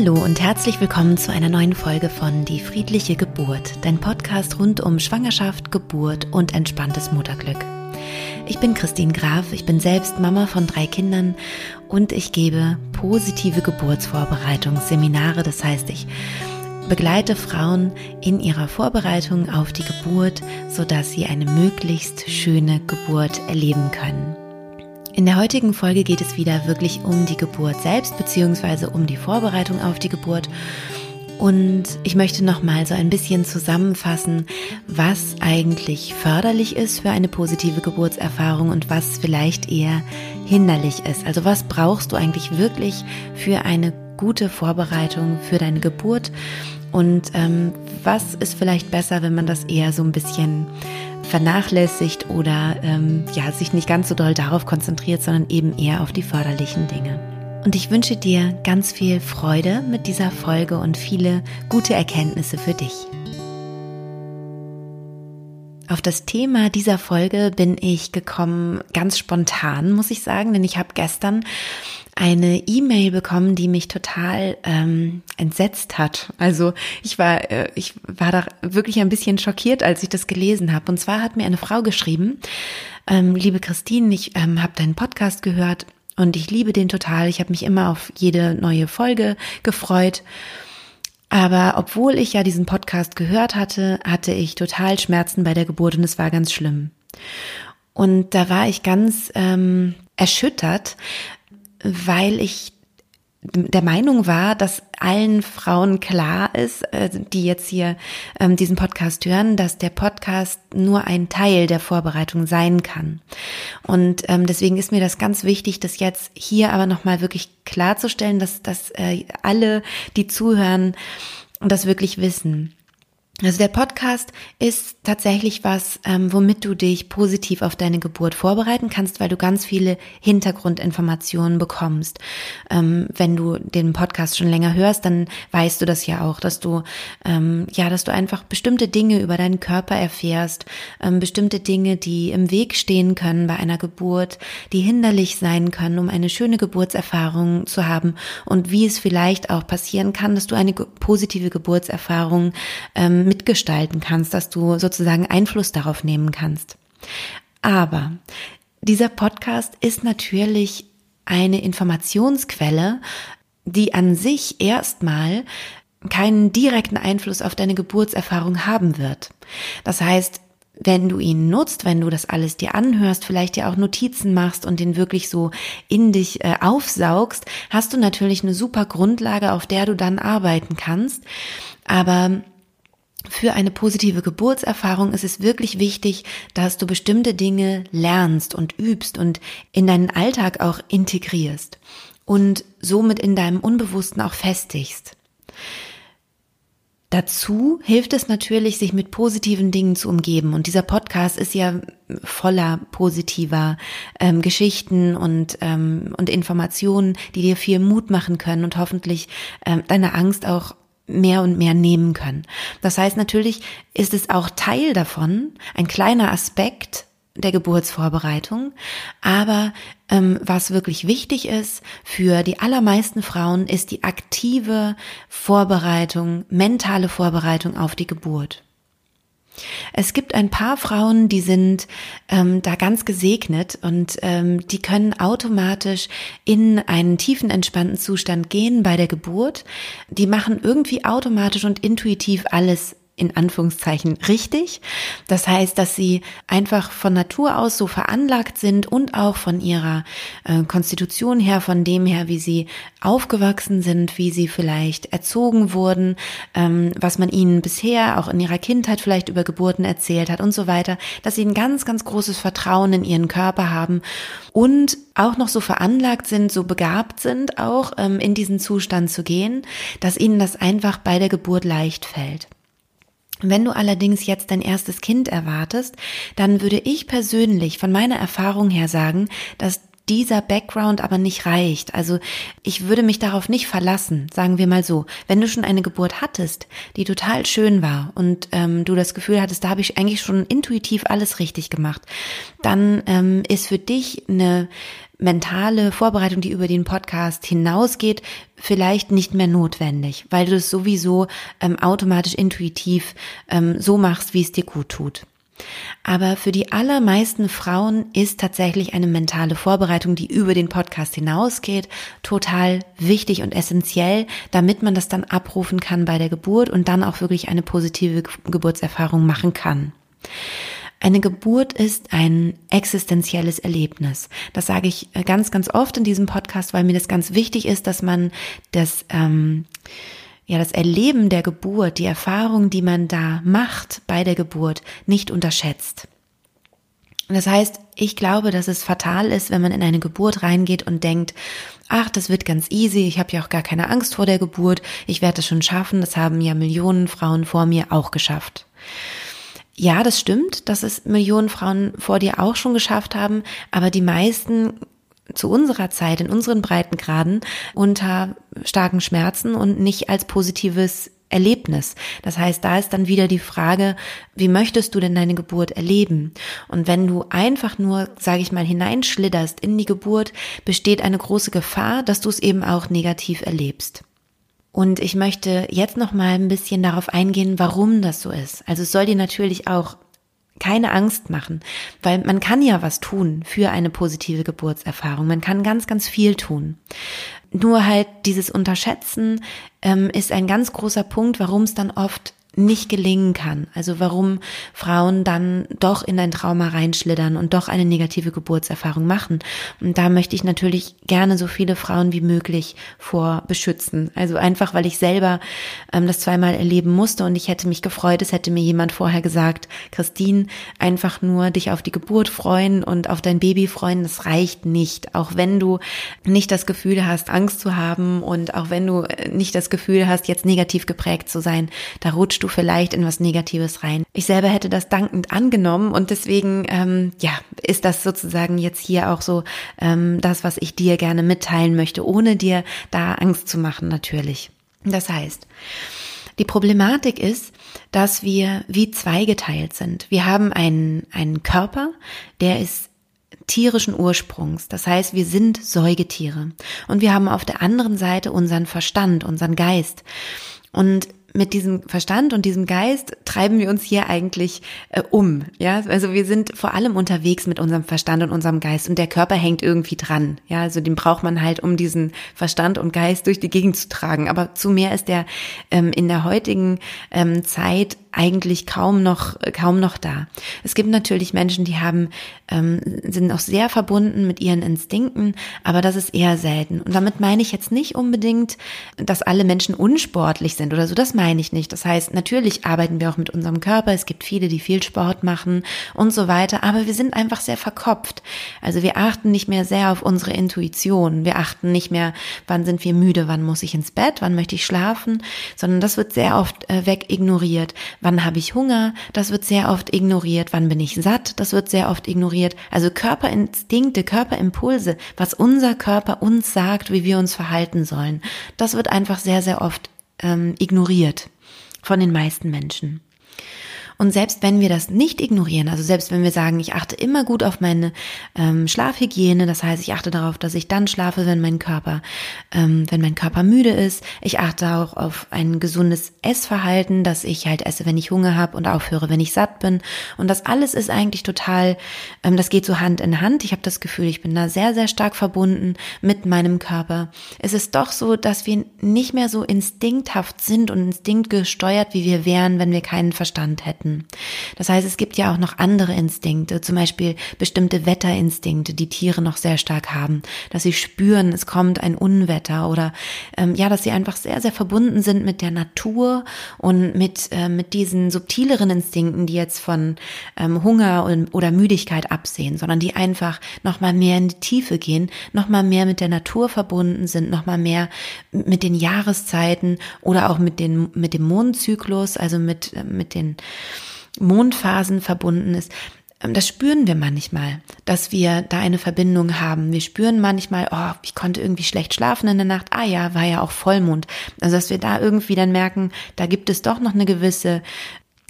Hallo und herzlich willkommen zu einer neuen Folge von Die friedliche Geburt, dein Podcast rund um Schwangerschaft, Geburt und entspanntes Mutterglück. Ich bin Christine Graf, ich bin selbst Mama von drei Kindern und ich gebe positive Geburtsvorbereitungsseminare, das heißt, ich begleite Frauen in ihrer Vorbereitung auf die Geburt, sodass sie eine möglichst schöne Geburt erleben können. In der heutigen Folge geht es wieder wirklich um die Geburt selbst, beziehungsweise um die Vorbereitung auf die Geburt. Und ich möchte noch mal so ein bisschen zusammenfassen, was eigentlich förderlich ist für eine positive Geburtserfahrung und was vielleicht eher hinderlich ist. Also was brauchst du eigentlich wirklich für eine gute Vorbereitung für deine Geburt und ähm, was ist vielleicht besser, wenn man das eher so ein bisschen vernachlässigt oder ähm, ja, sich nicht ganz so doll darauf konzentriert, sondern eben eher auf die förderlichen Dinge. Und ich wünsche dir ganz viel Freude mit dieser Folge und viele gute Erkenntnisse für dich. Auf das Thema dieser Folge bin ich gekommen ganz spontan, muss ich sagen, denn ich habe gestern eine E-Mail bekommen, die mich total ähm, entsetzt hat. Also ich war, äh, ich war da wirklich ein bisschen schockiert, als ich das gelesen habe. Und zwar hat mir eine Frau geschrieben, ähm, liebe Christine, ich ähm, habe deinen Podcast gehört und ich liebe den total. Ich habe mich immer auf jede neue Folge gefreut. Aber obwohl ich ja diesen Podcast gehört hatte, hatte ich total Schmerzen bei der Geburt und es war ganz schlimm. Und da war ich ganz ähm, erschüttert, weil ich der Meinung war, dass allen Frauen klar ist, äh, die jetzt hier ähm, diesen Podcast hören, dass der Podcast nur ein Teil der Vorbereitung sein kann. Und ähm, deswegen ist mir das ganz wichtig, das jetzt hier aber nochmal wirklich klarzustellen, dass, dass äh, alle, die zuhören, das wirklich wissen. Also der Podcast ist tatsächlich was, ähm, womit du dich positiv auf deine Geburt vorbereiten kannst, weil du ganz viele Hintergrundinformationen bekommst. Ähm, wenn du den Podcast schon länger hörst, dann weißt du das ja auch, dass du ähm, ja, dass du einfach bestimmte Dinge über deinen Körper erfährst, ähm, bestimmte Dinge, die im Weg stehen können bei einer Geburt, die hinderlich sein können, um eine schöne Geburtserfahrung zu haben und wie es vielleicht auch passieren kann, dass du eine positive Geburtserfahrung ähm, mitgestalten kannst, dass du sozusagen Einfluss darauf nehmen kannst. Aber dieser Podcast ist natürlich eine Informationsquelle, die an sich erstmal keinen direkten Einfluss auf deine Geburtserfahrung haben wird. Das heißt, wenn du ihn nutzt, wenn du das alles dir anhörst, vielleicht dir auch Notizen machst und den wirklich so in dich äh, aufsaugst, hast du natürlich eine super Grundlage, auf der du dann arbeiten kannst. Aber für eine positive Geburtserfahrung ist es wirklich wichtig, dass du bestimmte Dinge lernst und übst und in deinen Alltag auch integrierst und somit in deinem Unbewussten auch festigst. Dazu hilft es natürlich, sich mit positiven Dingen zu umgeben. Und dieser Podcast ist ja voller positiver ähm, Geschichten und, ähm, und Informationen, die dir viel Mut machen können und hoffentlich ähm, deine Angst auch mehr und mehr nehmen können. Das heißt, natürlich ist es auch Teil davon, ein kleiner Aspekt der Geburtsvorbereitung. Aber ähm, was wirklich wichtig ist für die allermeisten Frauen, ist die aktive Vorbereitung, mentale Vorbereitung auf die Geburt. Es gibt ein paar Frauen, die sind ähm, da ganz gesegnet und ähm, die können automatisch in einen tiefen entspannten Zustand gehen bei der Geburt. Die machen irgendwie automatisch und intuitiv alles in Anführungszeichen richtig. Das heißt, dass sie einfach von Natur aus so veranlagt sind und auch von ihrer äh, Konstitution her, von dem her, wie sie aufgewachsen sind, wie sie vielleicht erzogen wurden, ähm, was man ihnen bisher auch in ihrer Kindheit vielleicht über Geburten erzählt hat und so weiter, dass sie ein ganz, ganz großes Vertrauen in ihren Körper haben und auch noch so veranlagt sind, so begabt sind, auch ähm, in diesen Zustand zu gehen, dass ihnen das einfach bei der Geburt leicht fällt. Wenn du allerdings jetzt dein erstes Kind erwartest, dann würde ich persönlich von meiner Erfahrung her sagen, dass dieser Background aber nicht reicht. Also ich würde mich darauf nicht verlassen, sagen wir mal so. Wenn du schon eine Geburt hattest, die total schön war und ähm, du das Gefühl hattest, da habe ich eigentlich schon intuitiv alles richtig gemacht, dann ähm, ist für dich eine mentale Vorbereitung, die über den Podcast hinausgeht, vielleicht nicht mehr notwendig, weil du es sowieso ähm, automatisch intuitiv ähm, so machst, wie es dir gut tut. Aber für die allermeisten Frauen ist tatsächlich eine mentale Vorbereitung, die über den Podcast hinausgeht, total wichtig und essentiell, damit man das dann abrufen kann bei der Geburt und dann auch wirklich eine positive Geburtserfahrung machen kann. Eine Geburt ist ein existenzielles Erlebnis. Das sage ich äh, ganz, ganz oft in diesem Podcast, weil mir das ganz wichtig ist, dass man das, ähm, ja, das Erleben der Geburt, die Erfahrung, die man da macht bei der Geburt, nicht unterschätzt. Das heißt, ich glaube, dass es fatal ist, wenn man in eine Geburt reingeht und denkt, ach, das wird ganz easy, ich habe ja auch gar keine Angst vor der Geburt, ich werde es schon schaffen, das haben ja Millionen Frauen vor mir auch geschafft. Ja, das stimmt, dass es Millionen Frauen vor dir auch schon geschafft haben, aber die meisten zu unserer Zeit, in unseren Breitengraden, unter starken Schmerzen und nicht als positives Erlebnis. Das heißt, da ist dann wieder die Frage, wie möchtest du denn deine Geburt erleben? Und wenn du einfach nur, sage ich mal, hineinschlitterst in die Geburt, besteht eine große Gefahr, dass du es eben auch negativ erlebst. Und ich möchte jetzt noch mal ein bisschen darauf eingehen, warum das so ist. Also es soll dir natürlich auch keine Angst machen, weil man kann ja was tun für eine positive Geburtserfahrung. Man kann ganz, ganz viel tun. Nur halt dieses Unterschätzen ähm, ist ein ganz großer Punkt, warum es dann oft nicht gelingen kann. Also warum Frauen dann doch in ein Trauma reinschlittern und doch eine negative Geburtserfahrung machen. Und da möchte ich natürlich gerne so viele Frauen wie möglich vor beschützen. Also einfach, weil ich selber ähm, das zweimal erleben musste und ich hätte mich gefreut, es hätte mir jemand vorher gesagt, Christine, einfach nur dich auf die Geburt freuen und auf dein Baby freuen, das reicht nicht. Auch wenn du nicht das Gefühl hast, Angst zu haben und auch wenn du äh, nicht das Gefühl hast, jetzt negativ geprägt zu sein, da rutscht du vielleicht in was Negatives rein. Ich selber hätte das dankend angenommen und deswegen, ähm, ja, ist das sozusagen jetzt hier auch so ähm, das, was ich dir gerne mitteilen möchte, ohne dir da Angst zu machen natürlich. Das heißt, die Problematik ist, dass wir wie zweigeteilt sind. Wir haben einen, einen Körper, der ist tierischen Ursprungs. Das heißt, wir sind Säugetiere. Und wir haben auf der anderen Seite unseren Verstand, unseren Geist. Und mit diesem Verstand und diesem Geist treiben wir uns hier eigentlich äh, um. Ja, also wir sind vor allem unterwegs mit unserem Verstand und unserem Geist und der Körper hängt irgendwie dran. Ja, also den braucht man halt, um diesen Verstand und Geist durch die Gegend zu tragen. Aber zu mehr ist der ähm, in der heutigen ähm, Zeit eigentlich kaum noch kaum noch da. Es gibt natürlich Menschen, die haben ähm, sind noch sehr verbunden mit ihren Instinkten, aber das ist eher selten. Und damit meine ich jetzt nicht unbedingt, dass alle Menschen unsportlich sind oder so. Das meine ich nicht. Das heißt, natürlich arbeiten wir auch mit unserem Körper. Es gibt viele, die viel Sport machen und so weiter. Aber wir sind einfach sehr verkopft. Also wir achten nicht mehr sehr auf unsere Intuition. Wir achten nicht mehr, wann sind wir müde, wann muss ich ins Bett, wann möchte ich schlafen, sondern das wird sehr oft äh, weg ignoriert Wann habe ich Hunger? Das wird sehr oft ignoriert. Wann bin ich satt? Das wird sehr oft ignoriert. Also Körperinstinkte, Körperimpulse, was unser Körper uns sagt, wie wir uns verhalten sollen, das wird einfach sehr, sehr oft ähm, ignoriert von den meisten Menschen. Und selbst wenn wir das nicht ignorieren, also selbst wenn wir sagen, ich achte immer gut auf meine ähm, Schlafhygiene, das heißt, ich achte darauf, dass ich dann schlafe, wenn mein Körper, ähm, wenn mein Körper müde ist. Ich achte auch auf ein gesundes Essverhalten, dass ich halt esse, wenn ich Hunger habe und aufhöre, wenn ich satt bin. Und das alles ist eigentlich total, ähm, das geht so Hand in Hand. Ich habe das Gefühl, ich bin da sehr, sehr stark verbunden mit meinem Körper. Es ist doch so, dass wir nicht mehr so instinkthaft sind und instinktgesteuert, wie wir wären, wenn wir keinen Verstand hätten. Instinkten. Das heißt, es gibt ja auch noch andere Instinkte, zum Beispiel bestimmte Wetterinstinkte, die Tiere noch sehr stark haben, dass sie spüren, es kommt ein Unwetter oder ähm, ja, dass sie einfach sehr, sehr verbunden sind mit der Natur und mit, äh, mit diesen subtileren Instinkten, die jetzt von ähm, Hunger und, oder Müdigkeit absehen, sondern die einfach nochmal mehr in die Tiefe gehen, nochmal mehr mit der Natur verbunden sind, nochmal mehr mit den Jahreszeiten oder auch mit, den, mit dem Mondzyklus, also mit, äh, mit den Mondphasen verbunden ist. ähm, das spüren wir manchmal, dass wir da eine Verbindung haben. Wir spüren manchmal, oh, ich konnte irgendwie schlecht schlafen in der Nacht. Ah ja, war ja auch Vollmond. Also dass wir da irgendwie dann merken, da gibt es doch noch eine gewisse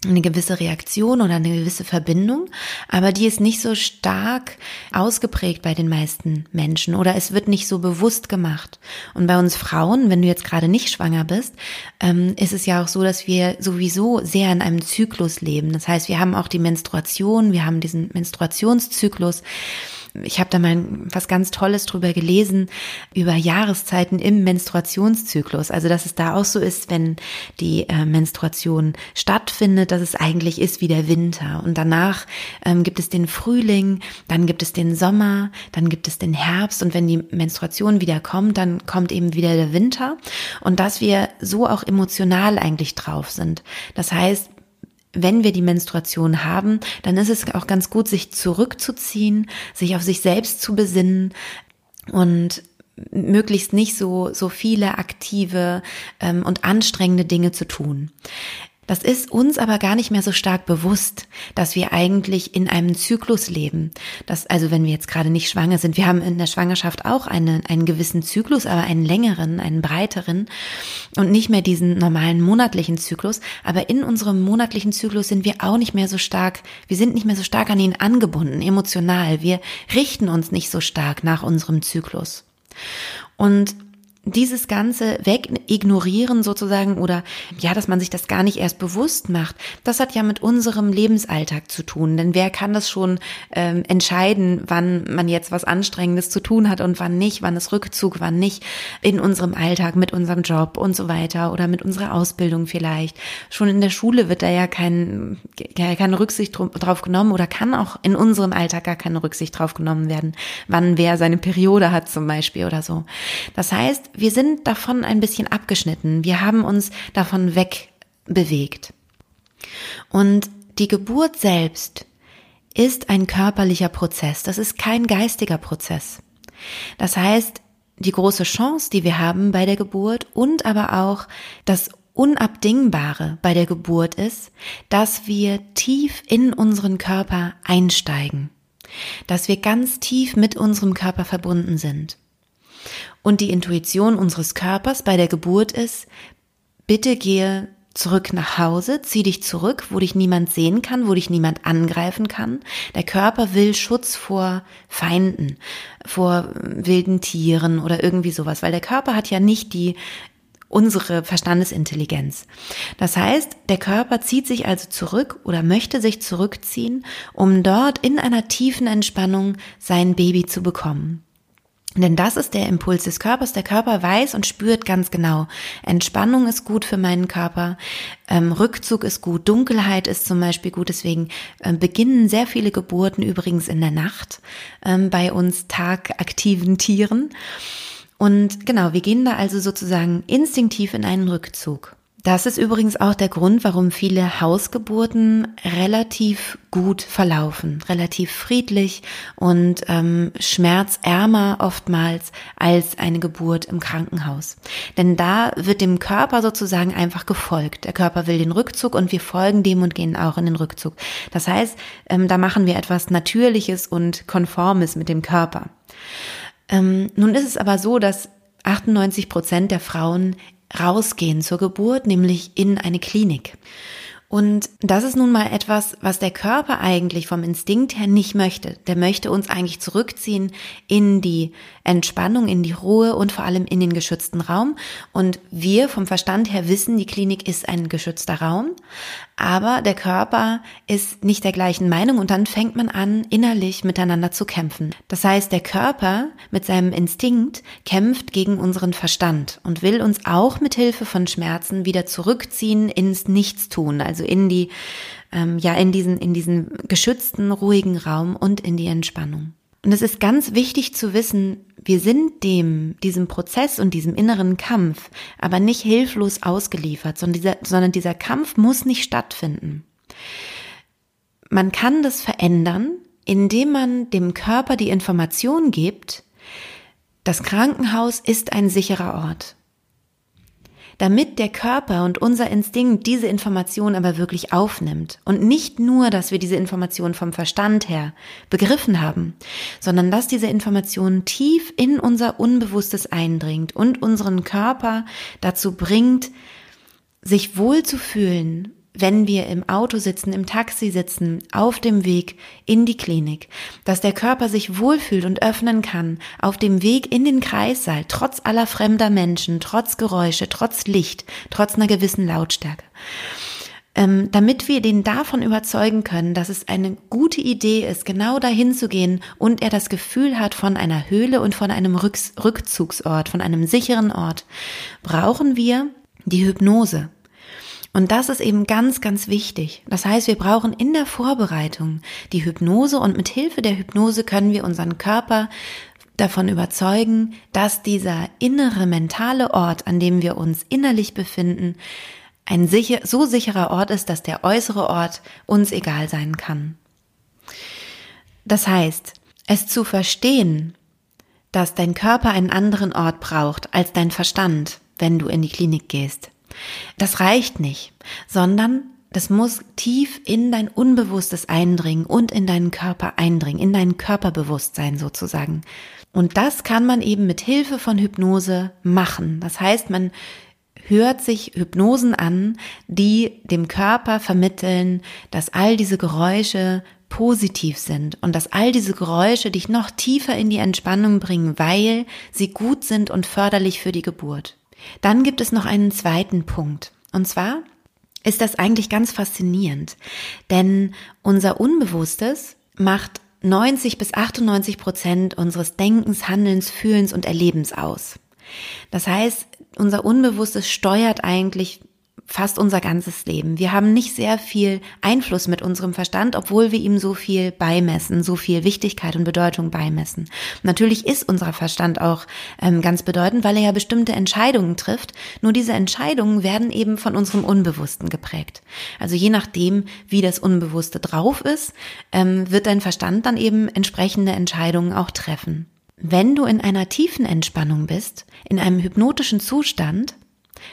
eine gewisse Reaktion oder eine gewisse Verbindung, aber die ist nicht so stark ausgeprägt bei den meisten Menschen oder es wird nicht so bewusst gemacht. Und bei uns Frauen, wenn du jetzt gerade nicht schwanger bist, ähm, ist es ja auch so, dass wir sowieso sehr in einem Zyklus leben. Das heißt, wir haben auch die Menstruation, wir haben diesen Menstruationszyklus ich habe da mal was ganz Tolles drüber gelesen, über Jahreszeiten im Menstruationszyklus. Also, dass es da auch so ist, wenn die äh, Menstruation stattfindet, dass es eigentlich ist wie der Winter. Und danach ähm, gibt es den Frühling, dann gibt es den Sommer, dann gibt es den Herbst. Und wenn die Menstruation wieder kommt, dann kommt eben wieder der Winter. Und dass wir so auch emotional eigentlich drauf sind. Das heißt, wenn wir die Menstruation haben, dann ist es auch ganz gut, sich zurückzuziehen, sich auf sich selbst zu besinnen und möglichst nicht so so viele aktive ähm, und anstrengende Dinge zu tun. Das ist uns aber gar nicht mehr so stark bewusst, dass wir eigentlich in einem Zyklus leben. Das, also wenn wir jetzt gerade nicht schwanger sind, wir haben in der Schwangerschaft auch eine, einen gewissen Zyklus, aber einen längeren, einen breiteren und nicht mehr diesen normalen monatlichen Zyklus. Aber in unserem monatlichen Zyklus sind wir auch nicht mehr so stark, wir sind nicht mehr so stark an ihn angebunden, emotional. Wir richten uns nicht so stark nach unserem Zyklus. Und dieses Ganze weg ignorieren sozusagen oder ja, dass man sich das gar nicht erst bewusst macht, das hat ja mit unserem Lebensalltag zu tun. Denn wer kann das schon ähm, entscheiden, wann man jetzt was Anstrengendes zu tun hat und wann nicht, wann ist Rückzug, wann nicht in unserem Alltag, mit unserem Job und so weiter oder mit unserer Ausbildung vielleicht. Schon in der Schule wird da ja kein, keine Rücksicht drauf genommen oder kann auch in unserem Alltag gar keine Rücksicht drauf genommen werden, wann wer seine Periode hat zum Beispiel oder so. Das heißt, wir sind davon ein bisschen abgeschnitten. Wir haben uns davon wegbewegt. Und die Geburt selbst ist ein körperlicher Prozess. Das ist kein geistiger Prozess. Das heißt, die große Chance, die wir haben bei der Geburt und aber auch das Unabdingbare bei der Geburt ist, dass wir tief in unseren Körper einsteigen, dass wir ganz tief mit unserem Körper verbunden sind. Und die Intuition unseres Körpers bei der Geburt ist, bitte gehe zurück nach Hause, zieh dich zurück, wo dich niemand sehen kann, wo dich niemand angreifen kann. Der Körper will Schutz vor Feinden, vor wilden Tieren oder irgendwie sowas, weil der Körper hat ja nicht die unsere Verstandesintelligenz. Das heißt, der Körper zieht sich also zurück oder möchte sich zurückziehen, um dort in einer tiefen Entspannung sein Baby zu bekommen. Denn das ist der Impuls des Körpers. Der Körper weiß und spürt ganz genau. Entspannung ist gut für meinen Körper. Ähm, Rückzug ist gut. Dunkelheit ist zum Beispiel gut. Deswegen äh, beginnen sehr viele Geburten übrigens in der Nacht ähm, bei uns tagaktiven Tieren. Und genau, wir gehen da also sozusagen instinktiv in einen Rückzug. Das ist übrigens auch der Grund, warum viele Hausgeburten relativ gut verlaufen, relativ friedlich und ähm, schmerzärmer oftmals als eine Geburt im Krankenhaus. Denn da wird dem Körper sozusagen einfach gefolgt. Der Körper will den Rückzug und wir folgen dem und gehen auch in den Rückzug. Das heißt, ähm, da machen wir etwas Natürliches und Konformes mit dem Körper. Ähm, nun ist es aber so, dass 98 Prozent der Frauen rausgehen zur Geburt, nämlich in eine Klinik. Und das ist nun mal etwas, was der Körper eigentlich vom Instinkt her nicht möchte. Der möchte uns eigentlich zurückziehen in die Entspannung, in die Ruhe und vor allem in den geschützten Raum. Und wir vom Verstand her wissen, die Klinik ist ein geschützter Raum, aber der Körper ist nicht der gleichen Meinung und dann fängt man an, innerlich miteinander zu kämpfen. Das heißt, der Körper mit seinem Instinkt kämpft gegen unseren Verstand und will uns auch mit Hilfe von Schmerzen wieder zurückziehen ins Nichtstun, also in die, ähm, ja, in diesen, in diesen geschützten, ruhigen Raum und in die Entspannung. Und es ist ganz wichtig zu wissen, wir sind dem, diesem Prozess und diesem inneren Kampf aber nicht hilflos ausgeliefert, sondern dieser, sondern dieser Kampf muss nicht stattfinden. Man kann das verändern, indem man dem Körper die Information gibt, das Krankenhaus ist ein sicherer Ort. Damit der Körper und unser Instinkt diese Information aber wirklich aufnimmt. Und nicht nur, dass wir diese Information vom Verstand her begriffen haben, sondern dass diese Information tief in unser Unbewusstes eindringt und unseren Körper dazu bringt, sich wohl zu fühlen wenn wir im Auto sitzen, im Taxi sitzen, auf dem Weg in die Klinik, dass der Körper sich wohlfühlt und öffnen kann, auf dem Weg in den Kreissaal, trotz aller fremder Menschen, trotz Geräusche, trotz Licht, trotz einer gewissen Lautstärke. Ähm, damit wir den davon überzeugen können, dass es eine gute Idee ist, genau dahin zu gehen und er das Gefühl hat von einer Höhle und von einem Rückzugsort, von einem sicheren Ort, brauchen wir die Hypnose. Und das ist eben ganz, ganz wichtig. Das heißt, wir brauchen in der Vorbereitung die Hypnose und mit Hilfe der Hypnose können wir unseren Körper davon überzeugen, dass dieser innere mentale Ort, an dem wir uns innerlich befinden, ein sicher, so sicherer Ort ist, dass der äußere Ort uns egal sein kann. Das heißt, es zu verstehen, dass dein Körper einen anderen Ort braucht als dein Verstand, wenn du in die Klinik gehst, das reicht nicht, sondern das muss tief in dein Unbewusstes eindringen und in deinen Körper eindringen, in dein Körperbewusstsein sozusagen. Und das kann man eben mit Hilfe von Hypnose machen. Das heißt, man hört sich Hypnosen an, die dem Körper vermitteln, dass all diese Geräusche positiv sind und dass all diese Geräusche dich noch tiefer in die Entspannung bringen, weil sie gut sind und förderlich für die Geburt. Dann gibt es noch einen zweiten Punkt. Und zwar ist das eigentlich ganz faszinierend, denn unser Unbewusstes macht 90 bis 98 Prozent unseres Denkens, Handelns, Fühlens und Erlebens aus. Das heißt, unser Unbewusstes steuert eigentlich fast unser ganzes Leben. Wir haben nicht sehr viel Einfluss mit unserem Verstand, obwohl wir ihm so viel beimessen, so viel Wichtigkeit und Bedeutung beimessen. natürlich ist unser Verstand auch ähm, ganz bedeutend, weil er ja bestimmte Entscheidungen trifft. Nur diese Entscheidungen werden eben von unserem Unbewussten geprägt. Also je nachdem, wie das Unbewusste drauf ist, ähm, wird dein Verstand dann eben entsprechende Entscheidungen auch treffen. Wenn du in einer tiefen Entspannung bist, in einem hypnotischen Zustand,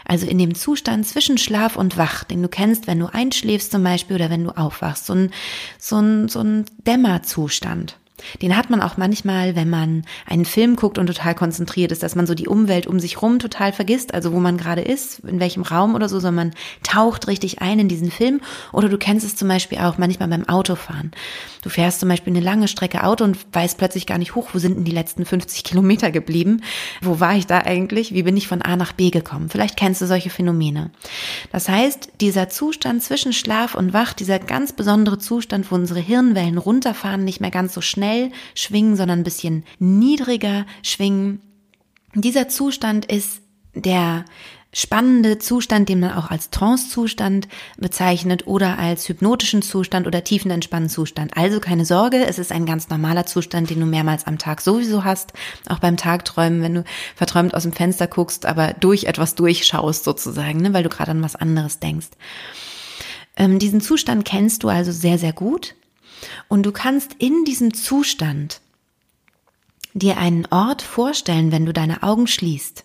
also in dem Zustand zwischen Schlaf und Wach, den du kennst, wenn du einschläfst zum Beispiel oder wenn du aufwachst, so ein, so ein, so ein Dämmerzustand. Den hat man auch manchmal, wenn man einen Film guckt und total konzentriert ist, dass man so die Umwelt um sich rum total vergisst, also wo man gerade ist, in welchem Raum oder so, sondern man taucht richtig ein in diesen Film. Oder du kennst es zum Beispiel auch manchmal beim Autofahren. Du fährst zum Beispiel eine lange Strecke Auto und weißt plötzlich gar nicht hoch, wo sind denn die letzten 50 Kilometer geblieben? Wo war ich da eigentlich? Wie bin ich von A nach B gekommen? Vielleicht kennst du solche Phänomene. Das heißt, dieser Zustand zwischen Schlaf und Wach, dieser ganz besondere Zustand, wo unsere Hirnwellen runterfahren, nicht mehr ganz so schnell schnell schwingen, sondern ein bisschen niedriger schwingen. Dieser Zustand ist der spannende Zustand, den man auch als Trance-Zustand bezeichnet oder als hypnotischen Zustand oder tiefenentspannten Zustand. Also keine Sorge, es ist ein ganz normaler Zustand, den du mehrmals am Tag sowieso hast, auch beim Tagträumen, wenn du verträumt aus dem Fenster guckst, aber durch etwas durchschaust sozusagen, ne, weil du gerade an was anderes denkst. Ähm, diesen Zustand kennst du also sehr, sehr gut. Und du kannst in diesem Zustand dir einen Ort vorstellen, wenn du deine Augen schließt.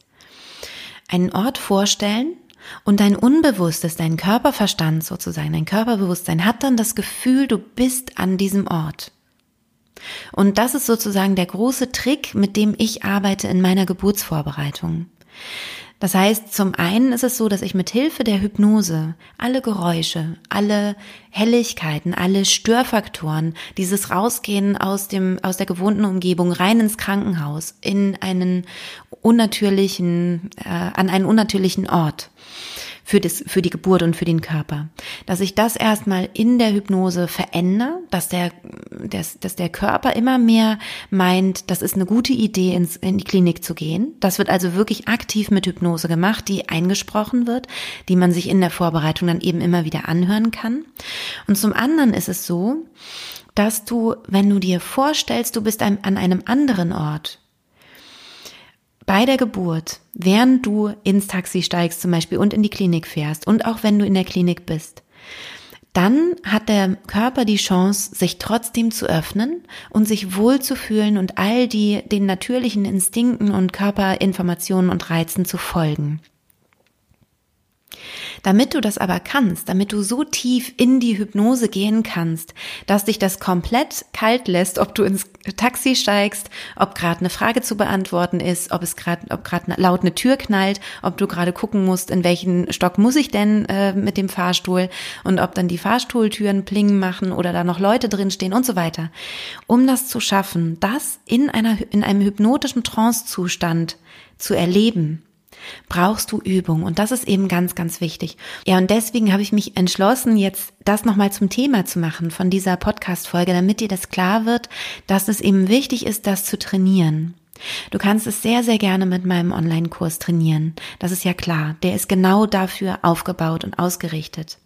Einen Ort vorstellen und dein Unbewusstes, dein Körperverstand sozusagen, dein Körperbewusstsein hat dann das Gefühl, du bist an diesem Ort. Und das ist sozusagen der große Trick, mit dem ich arbeite in meiner Geburtsvorbereitung. Das heißt, zum einen ist es so, dass ich mit Hilfe der Hypnose alle Geräusche, alle Helligkeiten, alle Störfaktoren, dieses Rausgehen aus dem, aus der gewohnten Umgebung rein ins Krankenhaus, in einen unnatürlichen, äh, an einen unnatürlichen Ort, für, das, für die Geburt und für den Körper. Dass ich das erstmal in der Hypnose verändere, dass der, dass, dass der Körper immer mehr meint, das ist eine gute Idee, ins, in die Klinik zu gehen. Das wird also wirklich aktiv mit Hypnose gemacht, die eingesprochen wird, die man sich in der Vorbereitung dann eben immer wieder anhören kann. Und zum anderen ist es so, dass du, wenn du dir vorstellst, du bist an einem anderen Ort, bei der Geburt, während du ins Taxi steigst zum Beispiel und in die Klinik fährst und auch wenn du in der Klinik bist, dann hat der Körper die Chance, sich trotzdem zu öffnen und sich wohlzufühlen und all die den natürlichen Instinkten und Körperinformationen und Reizen zu folgen. Damit du das aber kannst, damit du so tief in die Hypnose gehen kannst, dass dich das komplett kalt lässt, ob du ins Taxi steigst, ob gerade eine Frage zu beantworten ist, ob es gerade, ob gerade laut eine Tür knallt, ob du gerade gucken musst, in welchen Stock muss ich denn äh, mit dem Fahrstuhl und ob dann die Fahrstuhltüren plingen machen oder da noch Leute drin stehen und so weiter. Um das zu schaffen, das in einer in einem hypnotischen Trancezustand zu erleben, brauchst du Übung und das ist eben ganz, ganz wichtig. Ja, und deswegen habe ich mich entschlossen, jetzt das nochmal zum Thema zu machen von dieser Podcast-Folge, damit dir das klar wird, dass es eben wichtig ist, das zu trainieren. Du kannst es sehr, sehr gerne mit meinem Online-Kurs trainieren. Das ist ja klar. Der ist genau dafür aufgebaut und ausgerichtet.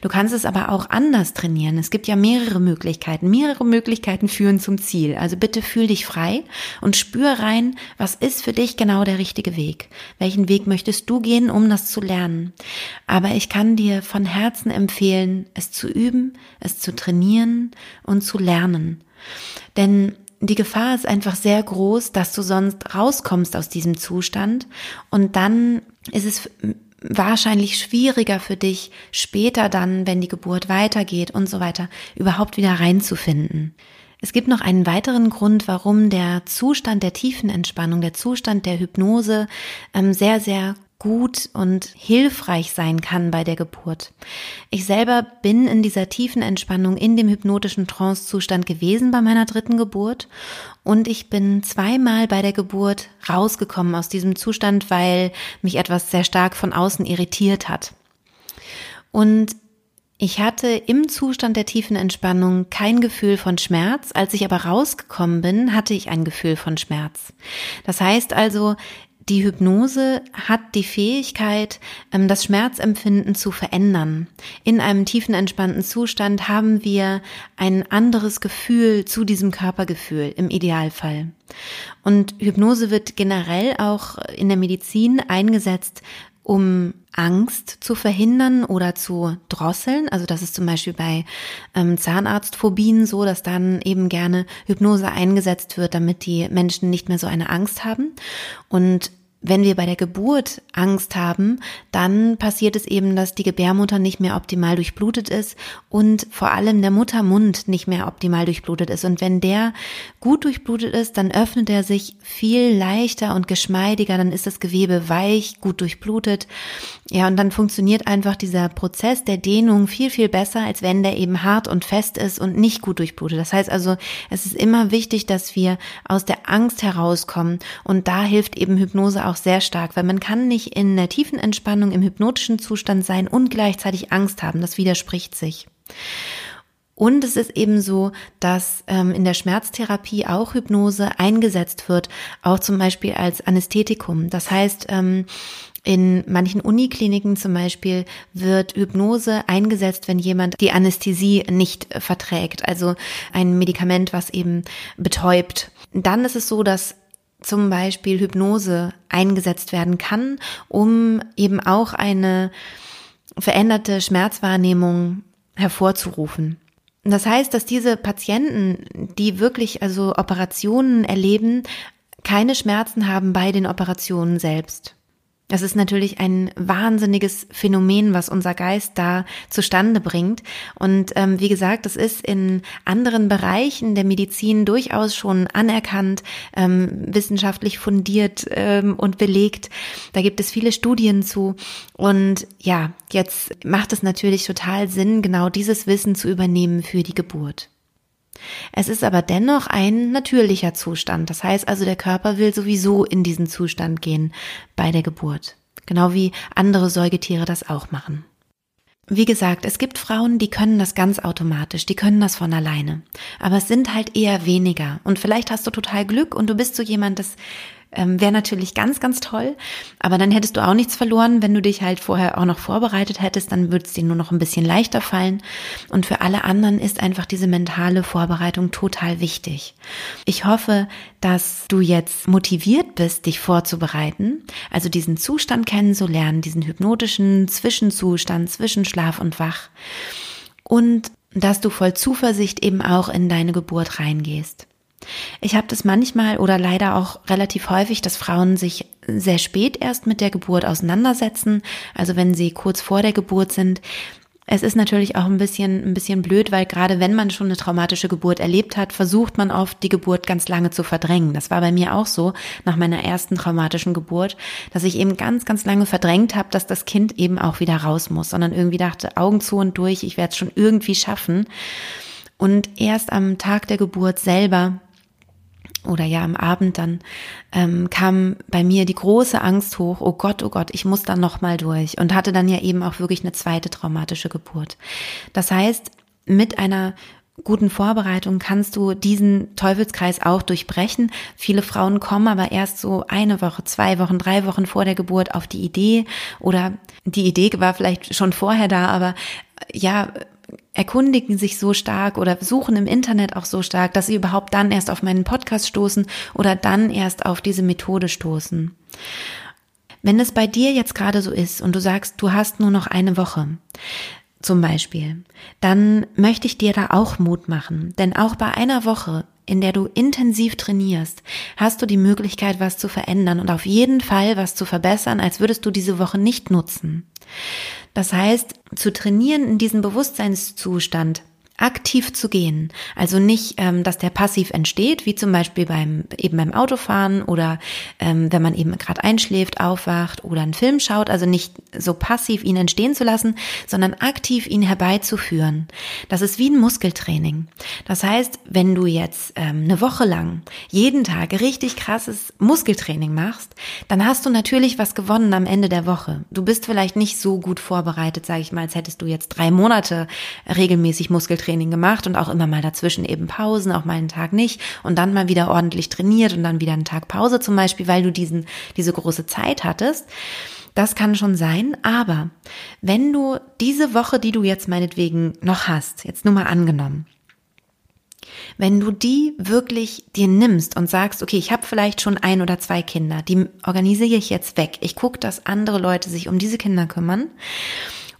Du kannst es aber auch anders trainieren. Es gibt ja mehrere Möglichkeiten. Mehrere Möglichkeiten führen zum Ziel. Also bitte fühl dich frei und spür rein, was ist für dich genau der richtige Weg? Welchen Weg möchtest du gehen, um das zu lernen? Aber ich kann dir von Herzen empfehlen, es zu üben, es zu trainieren und zu lernen. Denn die Gefahr ist einfach sehr groß, dass du sonst rauskommst aus diesem Zustand und dann ist es wahrscheinlich schwieriger für dich, später dann, wenn die Geburt weitergeht und so weiter, überhaupt wieder reinzufinden. Es gibt noch einen weiteren Grund, warum der Zustand der tiefen Entspannung, der Zustand der Hypnose ähm, sehr, sehr gut und hilfreich sein kann bei der Geburt. Ich selber bin in dieser tiefen Entspannung in dem hypnotischen Trancezustand gewesen bei meiner dritten Geburt und ich bin zweimal bei der Geburt rausgekommen aus diesem Zustand, weil mich etwas sehr stark von außen irritiert hat. Und ich hatte im Zustand der tiefen Entspannung kein Gefühl von Schmerz. Als ich aber rausgekommen bin, hatte ich ein Gefühl von Schmerz. Das heißt also, die Hypnose hat die Fähigkeit, ähm, das Schmerzempfinden zu verändern. In einem tiefen entspannten Zustand haben wir ein anderes Gefühl zu diesem Körpergefühl im Idealfall. Und Hypnose wird generell auch in der Medizin eingesetzt, um Angst zu verhindern oder zu drosseln. Also das ist zum Beispiel bei ähm, Zahnarztphobien so, dass dann eben gerne Hypnose eingesetzt wird, damit die Menschen nicht mehr so eine Angst haben. Und wenn wir bei der Geburt Angst haben, dann passiert es eben, dass die Gebärmutter nicht mehr optimal durchblutet ist und vor allem der Muttermund nicht mehr optimal durchblutet ist. Und wenn der gut durchblutet ist, dann öffnet er sich viel leichter und geschmeidiger, dann ist das Gewebe weich, gut durchblutet. Ja, und dann funktioniert einfach dieser Prozess der Dehnung viel, viel besser, als wenn der eben hart und fest ist und nicht gut durchblutet. Das heißt also, es ist immer wichtig, dass wir aus der Angst herauskommen und da hilft eben Hypnose auch auch sehr stark, weil man kann nicht in der tiefen Entspannung im hypnotischen Zustand sein und gleichzeitig Angst haben. Das widerspricht sich. Und es ist eben so, dass ähm, in der Schmerztherapie auch Hypnose eingesetzt wird, auch zum Beispiel als Anästhetikum. Das heißt, ähm, in manchen Unikliniken zum Beispiel wird Hypnose eingesetzt, wenn jemand die Anästhesie nicht verträgt, also ein Medikament, was eben betäubt. Dann ist es so, dass zum Beispiel Hypnose eingesetzt werden kann, um eben auch eine veränderte Schmerzwahrnehmung hervorzurufen. Das heißt, dass diese Patienten, die wirklich also Operationen erleben, keine Schmerzen haben bei den Operationen selbst. Das ist natürlich ein wahnsinniges Phänomen, was unser Geist da zustande bringt. Und ähm, wie gesagt, das ist in anderen Bereichen der Medizin durchaus schon anerkannt, ähm, wissenschaftlich fundiert ähm, und belegt. Da gibt es viele Studien zu. Und ja, jetzt macht es natürlich total Sinn, genau dieses Wissen zu übernehmen für die Geburt. Es ist aber dennoch ein natürlicher Zustand. Das heißt also, der Körper will sowieso in diesen Zustand gehen bei der Geburt. Genau wie andere Säugetiere das auch machen. Wie gesagt, es gibt Frauen, die können das ganz automatisch, die können das von alleine. Aber es sind halt eher weniger. Und vielleicht hast du total Glück und du bist so jemand, das ähm, Wäre natürlich ganz, ganz toll. Aber dann hättest du auch nichts verloren, wenn du dich halt vorher auch noch vorbereitet hättest. Dann würde es dir nur noch ein bisschen leichter fallen. Und für alle anderen ist einfach diese mentale Vorbereitung total wichtig. Ich hoffe, dass du jetzt motiviert bist, dich vorzubereiten. Also diesen Zustand kennenzulernen, diesen hypnotischen Zwischenzustand zwischen Schlaf und Wach. Und dass du voll Zuversicht eben auch in deine Geburt reingehst. Ich habe das manchmal oder leider auch relativ häufig, dass Frauen sich sehr spät erst mit der Geburt auseinandersetzen, also wenn sie kurz vor der Geburt sind, es ist natürlich auch ein bisschen, ein bisschen blöd, weil gerade wenn man schon eine traumatische Geburt erlebt hat, versucht man oft die Geburt ganz lange zu verdrängen. Das war bei mir auch so nach meiner ersten traumatischen Geburt, dass ich eben ganz, ganz lange verdrängt habe, dass das Kind eben auch wieder raus muss, sondern irgendwie dachte, Augen zu und durch, ich werde es schon irgendwie schaffen. Und erst am Tag der Geburt selber oder ja am Abend dann ähm, kam bei mir die große Angst hoch, oh Gott, oh Gott, ich muss dann noch mal durch und hatte dann ja eben auch wirklich eine zweite traumatische Geburt. Das heißt, mit einer guten Vorbereitung kannst du diesen Teufelskreis auch durchbrechen. Viele Frauen kommen aber erst so eine Woche, zwei Wochen, drei Wochen vor der Geburt auf die Idee oder die Idee war vielleicht schon vorher da, aber ja, erkundigen sich so stark oder suchen im Internet auch so stark, dass sie überhaupt dann erst auf meinen Podcast stoßen oder dann erst auf diese Methode stoßen. Wenn es bei dir jetzt gerade so ist und du sagst, du hast nur noch eine Woche, zum Beispiel, dann möchte ich dir da auch Mut machen. Denn auch bei einer Woche, in der du intensiv trainierst, hast du die Möglichkeit, was zu verändern und auf jeden Fall was zu verbessern, als würdest du diese Woche nicht nutzen. Das heißt, zu trainieren in diesem Bewusstseinszustand, aktiv zu gehen. Also nicht, ähm, dass der passiv entsteht, wie zum Beispiel beim eben beim Autofahren oder ähm, wenn man eben gerade einschläft, aufwacht oder einen Film schaut. Also nicht so passiv ihn entstehen zu lassen, sondern aktiv ihn herbeizuführen. Das ist wie ein Muskeltraining. Das heißt, wenn du jetzt ähm, eine Woche lang jeden Tag richtig krasses Muskeltraining machst, dann hast du natürlich was gewonnen am Ende der Woche. Du bist vielleicht nicht so gut vorbereitet, sage ich mal, als hättest du jetzt drei Monate regelmäßig Muskeltraining Training gemacht und auch immer mal dazwischen eben Pausen, auch mal einen Tag nicht und dann mal wieder ordentlich trainiert und dann wieder einen Tag Pause zum Beispiel, weil du diesen, diese große Zeit hattest. Das kann schon sein, aber wenn du diese Woche, die du jetzt meinetwegen noch hast, jetzt nur mal angenommen, wenn du die wirklich dir nimmst und sagst, okay, ich habe vielleicht schon ein oder zwei Kinder, die organisiere ich jetzt weg. Ich gucke, dass andere Leute sich um diese Kinder kümmern.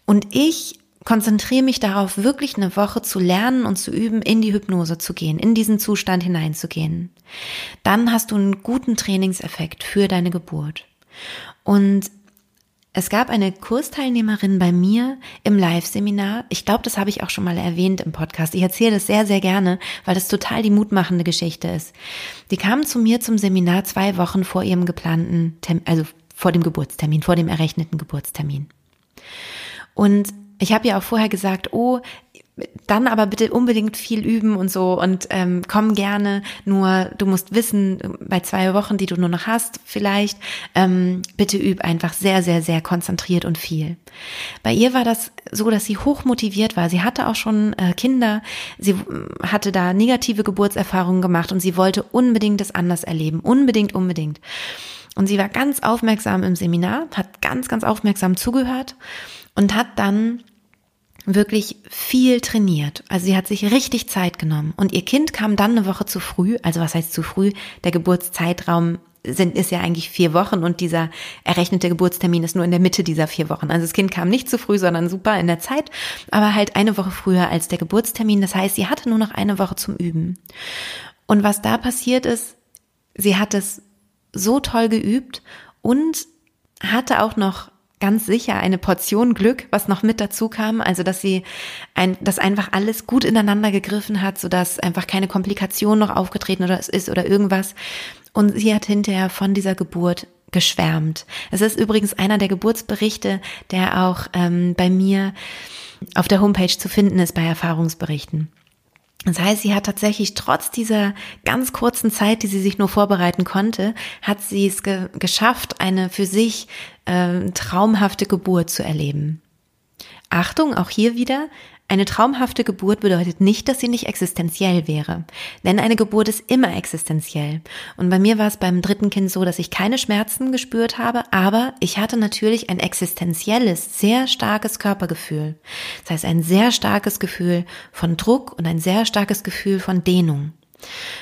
Und ich konzentriere mich darauf, wirklich eine Woche zu lernen und zu üben, in die Hypnose zu gehen, in diesen Zustand hineinzugehen. Dann hast du einen guten Trainingseffekt für deine Geburt. Und es gab eine Kursteilnehmerin bei mir im Live-Seminar. Ich glaube, das habe ich auch schon mal erwähnt im Podcast. Ich erzähle das sehr, sehr gerne, weil das total die mutmachende Geschichte ist. Die kam zu mir zum Seminar zwei Wochen vor ihrem geplanten, also vor dem Geburtstermin, vor dem errechneten Geburtstermin. Und ich habe ja auch vorher gesagt, oh, dann aber bitte unbedingt viel üben und so und ähm, komm gerne. Nur du musst wissen, bei zwei Wochen, die du nur noch hast, vielleicht, ähm, bitte üb einfach sehr, sehr, sehr konzentriert und viel. Bei ihr war das so, dass sie hoch motiviert war. Sie hatte auch schon äh, Kinder, sie hatte da negative Geburtserfahrungen gemacht und sie wollte unbedingt das anders erleben. Unbedingt, unbedingt. Und sie war ganz aufmerksam im Seminar, hat ganz, ganz aufmerksam zugehört und hat dann wirklich viel trainiert. Also sie hat sich richtig Zeit genommen. Und ihr Kind kam dann eine Woche zu früh. Also was heißt zu früh? Der Geburtszeitraum sind, ist ja eigentlich vier Wochen und dieser errechnete Geburtstermin ist nur in der Mitte dieser vier Wochen. Also das Kind kam nicht zu früh, sondern super in der Zeit, aber halt eine Woche früher als der Geburtstermin. Das heißt, sie hatte nur noch eine Woche zum Üben. Und was da passiert ist, sie hat es so toll geübt und hatte auch noch ganz sicher eine Portion Glück, was noch mit dazu kam, also dass sie ein, dass einfach alles gut ineinander gegriffen hat, so dass einfach keine Komplikation noch aufgetreten oder es ist oder irgendwas. Und sie hat hinterher von dieser Geburt geschwärmt. Es ist übrigens einer der Geburtsberichte, der auch ähm, bei mir auf der Homepage zu finden ist bei Erfahrungsberichten. Das heißt, sie hat tatsächlich trotz dieser ganz kurzen Zeit, die sie sich nur vorbereiten konnte, hat sie es ge geschafft, eine für sich äh, traumhafte Geburt zu erleben. Achtung, auch hier wieder, eine traumhafte Geburt bedeutet nicht, dass sie nicht existenziell wäre. Denn eine Geburt ist immer existenziell. Und bei mir war es beim dritten Kind so, dass ich keine Schmerzen gespürt habe, aber ich hatte natürlich ein existenzielles, sehr starkes Körpergefühl. Das heißt, ein sehr starkes Gefühl von Druck und ein sehr starkes Gefühl von Dehnung.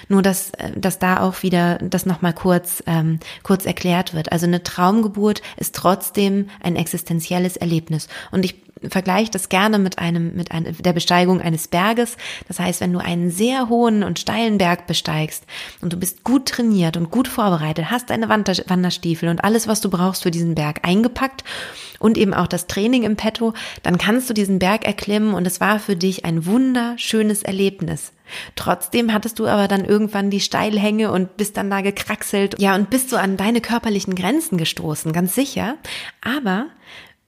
Nur dass, äh, dass da auch wieder das nochmal kurz, ähm, kurz erklärt wird. Also eine Traumgeburt ist trotzdem ein existenzielles Erlebnis. Und ich vergleiche das gerne mit einem, mit einem, der Besteigung eines Berges. Das heißt, wenn du einen sehr hohen und steilen Berg besteigst und du bist gut trainiert und gut vorbereitet, hast deine Wanderstiefel und alles, was du brauchst für diesen Berg eingepackt und eben auch das Training im Petto, dann kannst du diesen Berg erklimmen und es war für dich ein wunderschönes Erlebnis. Trotzdem hattest du aber dann irgendwann die Steilhänge und bist dann da gekraxelt. Ja, und bist so an deine körperlichen Grenzen gestoßen, ganz sicher. Aber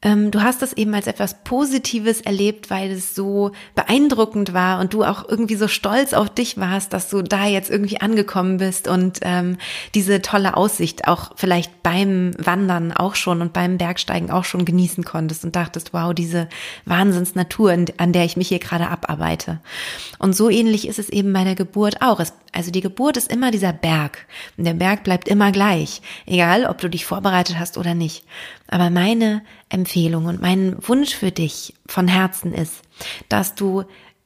ähm, du hast das eben als etwas Positives erlebt, weil es so beeindruckend war und du auch irgendwie so stolz auf dich warst, dass du da jetzt irgendwie angekommen bist und ähm, diese tolle Aussicht auch vielleicht beim Wandern auch schon und beim Bergsteigen auch schon genießen konntest und dachtest, wow, diese Wahnsinnsnatur, an der ich mich hier gerade abarbeite. Und so ähnlich ist es eben bei der Geburt auch. Es, also die Geburt ist immer dieser Berg und der Berg bleibt immer gleich, egal ob du dich vorbereitet hast oder nicht. Aber meine Empfehlung und mein Wunsch für dich von Herzen ist, dass du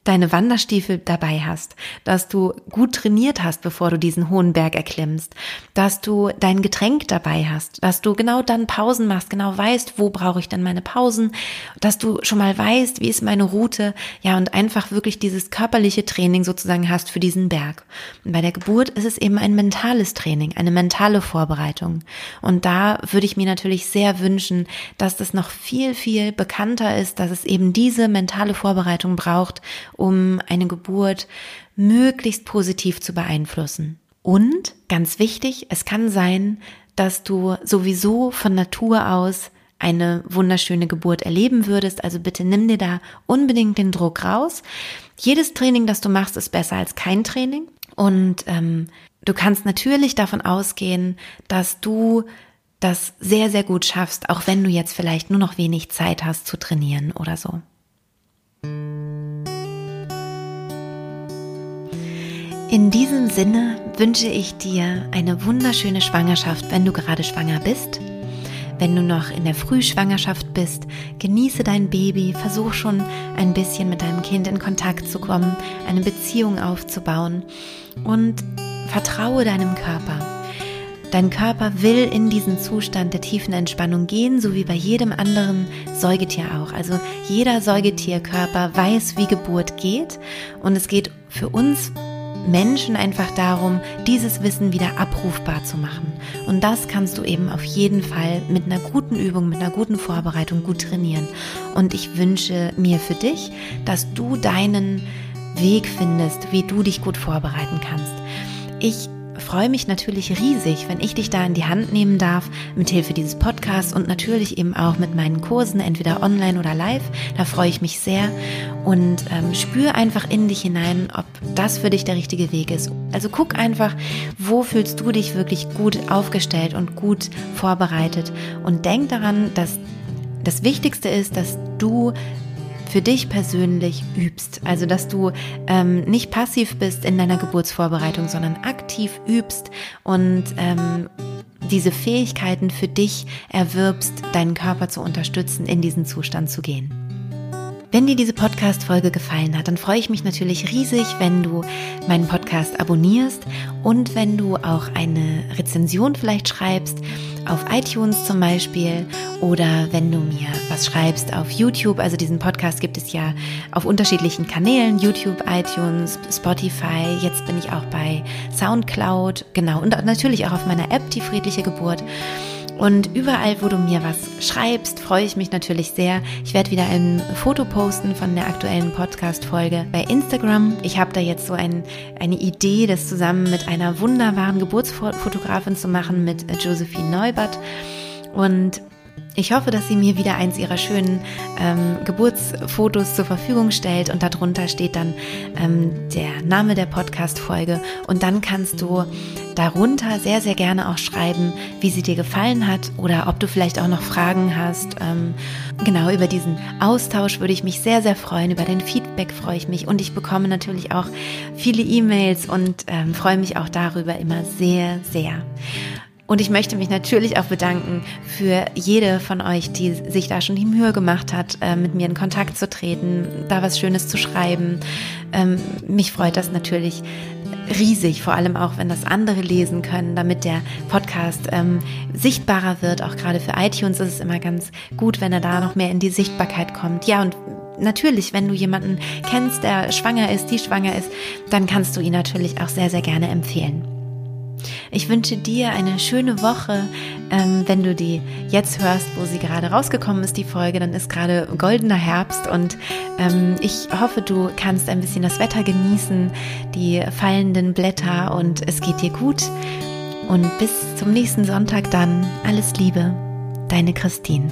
deine Wanderstiefel dabei hast, dass du gut trainiert hast, bevor du diesen hohen Berg erklimmst, dass du dein Getränk dabei hast, dass du genau dann Pausen machst, genau weißt, wo brauche ich denn meine Pausen, dass du schon mal weißt, wie ist meine Route, ja, und einfach wirklich dieses körperliche Training sozusagen hast für diesen Berg. Und bei der Geburt ist es eben ein mentales Training, eine mentale Vorbereitung. Und da würde ich mir natürlich sehr wünschen, dass das noch viel, viel bekannter ist, dass es eben diese mentale Vorbereitung braucht, um eine Geburt möglichst positiv zu beeinflussen. Und ganz wichtig, es kann sein, dass du sowieso von Natur aus eine wunderschöne Geburt erleben würdest. Also bitte nimm dir da unbedingt den Druck raus. Jedes Training, das du machst, ist besser als kein Training. Und ähm, du kannst natürlich davon ausgehen, dass du das sehr, sehr gut schaffst, auch wenn du jetzt vielleicht nur noch wenig Zeit hast zu trainieren oder so. In diesem Sinne wünsche ich dir eine wunderschöne Schwangerschaft, wenn du gerade schwanger bist. Wenn du noch in der Frühschwangerschaft bist, genieße dein Baby, versuch schon ein bisschen mit deinem Kind in Kontakt zu kommen, eine Beziehung aufzubauen und vertraue deinem Körper. Dein Körper will in diesen Zustand der tiefen Entspannung gehen, so wie bei jedem anderen Säugetier auch. Also jeder Säugetierkörper weiß, wie Geburt geht und es geht für uns Menschen einfach darum, dieses Wissen wieder abrufbar zu machen. Und das kannst du eben auf jeden Fall mit einer guten Übung, mit einer guten Vorbereitung gut trainieren. Und ich wünsche mir für dich, dass du deinen Weg findest, wie du dich gut vorbereiten kannst. Ich freue mich natürlich riesig, wenn ich dich da in die Hand nehmen darf, mit Hilfe dieses Podcasts und natürlich eben auch mit meinen Kursen, entweder online oder live. Da freue ich mich sehr und ähm, spür einfach in dich hinein, ob das für dich der richtige Weg ist. Also guck einfach, wo fühlst du dich wirklich gut aufgestellt und gut vorbereitet und denk daran, dass das Wichtigste ist, dass du für dich persönlich übst. Also, dass du ähm, nicht passiv bist in deiner Geburtsvorbereitung, sondern aktiv übst und ähm, diese Fähigkeiten für dich erwirbst, deinen Körper zu unterstützen, in diesen Zustand zu gehen. Wenn dir diese Podcast-Folge gefallen hat, dann freue ich mich natürlich riesig, wenn du meinen Podcast abonnierst und wenn du auch eine Rezension vielleicht schreibst auf iTunes zum Beispiel oder wenn du mir was schreibst auf YouTube. Also diesen Podcast gibt es ja auf unterschiedlichen Kanälen, YouTube, iTunes, Spotify. Jetzt bin ich auch bei SoundCloud, genau, und natürlich auch auf meiner App, die friedliche Geburt. Und überall, wo du mir was schreibst, freue ich mich natürlich sehr. Ich werde wieder ein Foto posten von der aktuellen Podcast-Folge bei Instagram. Ich habe da jetzt so ein, eine Idee, das zusammen mit einer wunderbaren Geburtsfotografin zu machen, mit Josephine Neubert. Und ich hoffe, dass sie mir wieder eins ihrer schönen ähm, Geburtsfotos zur Verfügung stellt und darunter steht dann ähm, der Name der Podcast-Folge und dann kannst du darunter sehr, sehr gerne auch schreiben, wie sie dir gefallen hat oder ob du vielleicht auch noch Fragen hast. Ähm, genau, über diesen Austausch würde ich mich sehr, sehr freuen. Über dein Feedback freue ich mich und ich bekomme natürlich auch viele E-Mails und ähm, freue mich auch darüber immer sehr, sehr. Und ich möchte mich natürlich auch bedanken für jede von euch, die sich da schon die Mühe gemacht hat, äh, mit mir in Kontakt zu treten, da was Schönes zu schreiben. Ähm, mich freut das natürlich riesig, vor allem auch, wenn das andere lesen können, damit der Podcast ähm, sichtbarer wird. Auch gerade für iTunes ist es immer ganz gut, wenn er da noch mehr in die Sichtbarkeit kommt. Ja, und natürlich, wenn du jemanden kennst, der schwanger ist, die schwanger ist, dann kannst du ihn natürlich auch sehr, sehr gerne empfehlen. Ich wünsche dir eine schöne Woche. Ähm, wenn du die jetzt hörst, wo sie gerade rausgekommen ist, die Folge, dann ist gerade goldener Herbst und ähm, ich hoffe, du kannst ein bisschen das Wetter genießen, die fallenden Blätter und es geht dir gut. Und bis zum nächsten Sonntag dann alles Liebe, deine Christine.